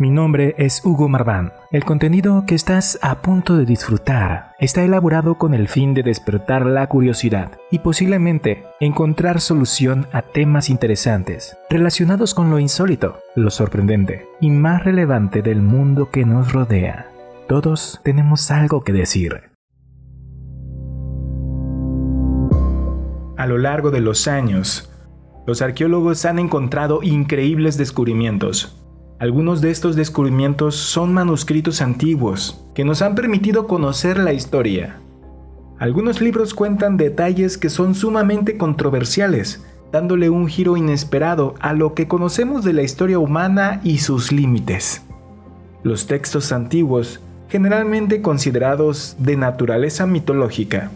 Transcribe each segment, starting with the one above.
Mi nombre es Hugo Marván. El contenido que estás a punto de disfrutar está elaborado con el fin de despertar la curiosidad y posiblemente encontrar solución a temas interesantes relacionados con lo insólito, lo sorprendente y más relevante del mundo que nos rodea. Todos tenemos algo que decir. A lo largo de los años, los arqueólogos han encontrado increíbles descubrimientos algunos de estos descubrimientos son manuscritos antiguos que nos han permitido conocer la historia. Algunos libros cuentan detalles que son sumamente controversiales, dándole un giro inesperado a lo que conocemos de la historia humana y sus límites. Los textos antiguos, generalmente considerados de naturaleza mitológica,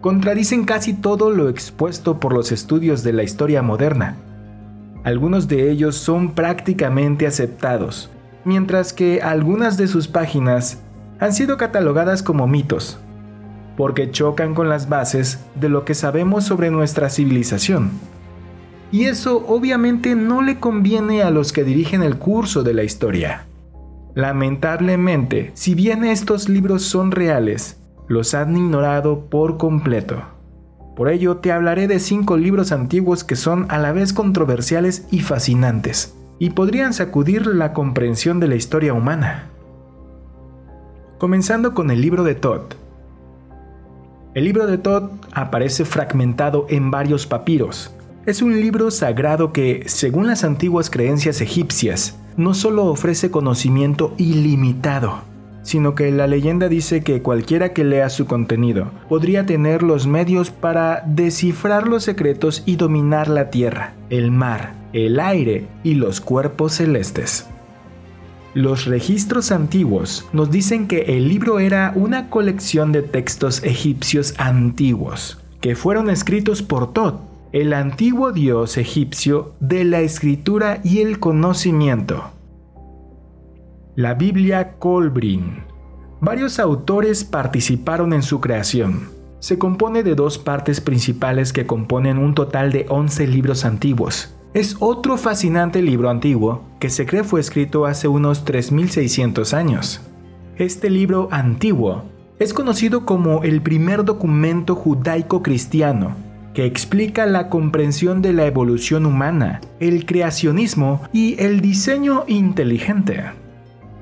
contradicen casi todo lo expuesto por los estudios de la historia moderna algunos de ellos son prácticamente aceptados, mientras que algunas de sus páginas han sido catalogadas como mitos, porque chocan con las bases de lo que sabemos sobre nuestra civilización. Y eso obviamente no le conviene a los que dirigen el curso de la historia. Lamentablemente, si bien estos libros son reales, los han ignorado por completo. Por ello te hablaré de cinco libros antiguos que son a la vez controversiales y fascinantes, y podrían sacudir la comprensión de la historia humana. Comenzando con el libro de Todd. El libro de Todd aparece fragmentado en varios papiros. Es un libro sagrado que, según las antiguas creencias egipcias, no solo ofrece conocimiento ilimitado, sino que la leyenda dice que cualquiera que lea su contenido podría tener los medios para descifrar los secretos y dominar la tierra, el mar, el aire y los cuerpos celestes. Los registros antiguos nos dicen que el libro era una colección de textos egipcios antiguos, que fueron escritos por Tot, el antiguo dios egipcio de la escritura y el conocimiento. La Biblia Colbrin. Varios autores participaron en su creación. Se compone de dos partes principales que componen un total de 11 libros antiguos. Es otro fascinante libro antiguo que se cree fue escrito hace unos 3600 años. Este libro antiguo es conocido como el primer documento judaico-cristiano que explica la comprensión de la evolución humana, el creacionismo y el diseño inteligente.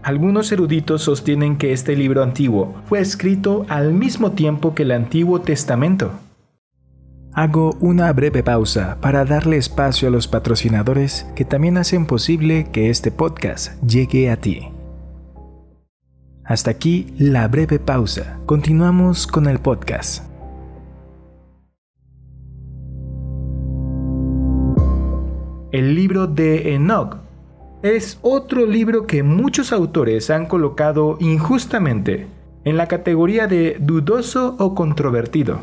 Algunos eruditos sostienen que este libro antiguo fue escrito al mismo tiempo que el Antiguo Testamento. Hago una breve pausa para darle espacio a los patrocinadores que también hacen posible que este podcast llegue a ti. Hasta aquí la breve pausa. Continuamos con el podcast. El libro de Enoch es otro libro que muchos autores han colocado injustamente en la categoría de dudoso o controvertido.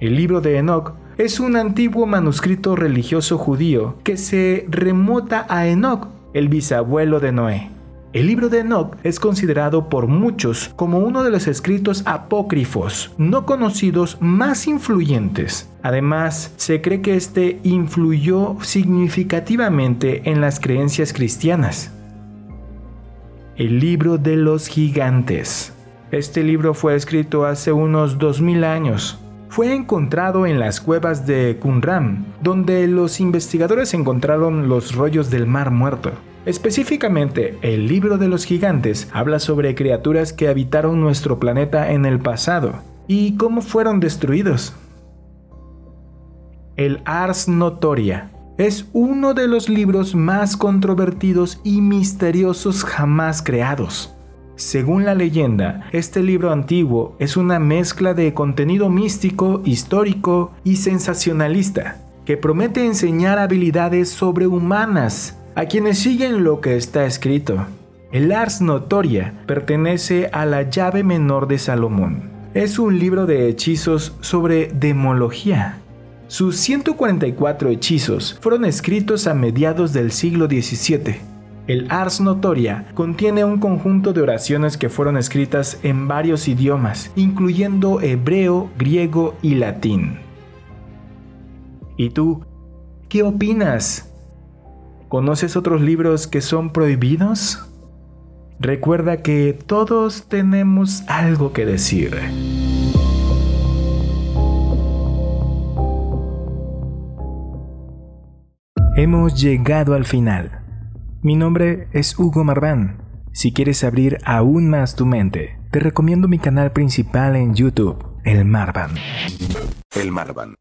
El libro de Enoch es un antiguo manuscrito religioso judío que se remota a Enoch, el bisabuelo de Noé. El libro de Enoch es considerado por muchos como uno de los escritos apócrifos no conocidos más influyentes. Además, se cree que este influyó significativamente en las creencias cristianas. El libro de los gigantes. Este libro fue escrito hace unos 2000 años. Fue encontrado en las cuevas de Qumran, donde los investigadores encontraron los rollos del Mar Muerto. Específicamente, el libro de los gigantes habla sobre criaturas que habitaron nuestro planeta en el pasado y cómo fueron destruidos. El Ars Notoria es uno de los libros más controvertidos y misteriosos jamás creados. Según la leyenda, este libro antiguo es una mezcla de contenido místico, histórico y sensacionalista, que promete enseñar habilidades sobrehumanas a quienes siguen lo que está escrito. El Ars Notoria pertenece a la llave menor de Salomón. Es un libro de hechizos sobre demología. Sus 144 hechizos fueron escritos a mediados del siglo XVII. El Ars Notoria contiene un conjunto de oraciones que fueron escritas en varios idiomas, incluyendo hebreo, griego y latín. ¿Y tú? ¿Qué opinas? ¿Conoces otros libros que son prohibidos? Recuerda que todos tenemos algo que decir. Hemos llegado al final. Mi nombre es Hugo Marván. Si quieres abrir aún más tu mente, te recomiendo mi canal principal en YouTube, El Marvan. El Marvan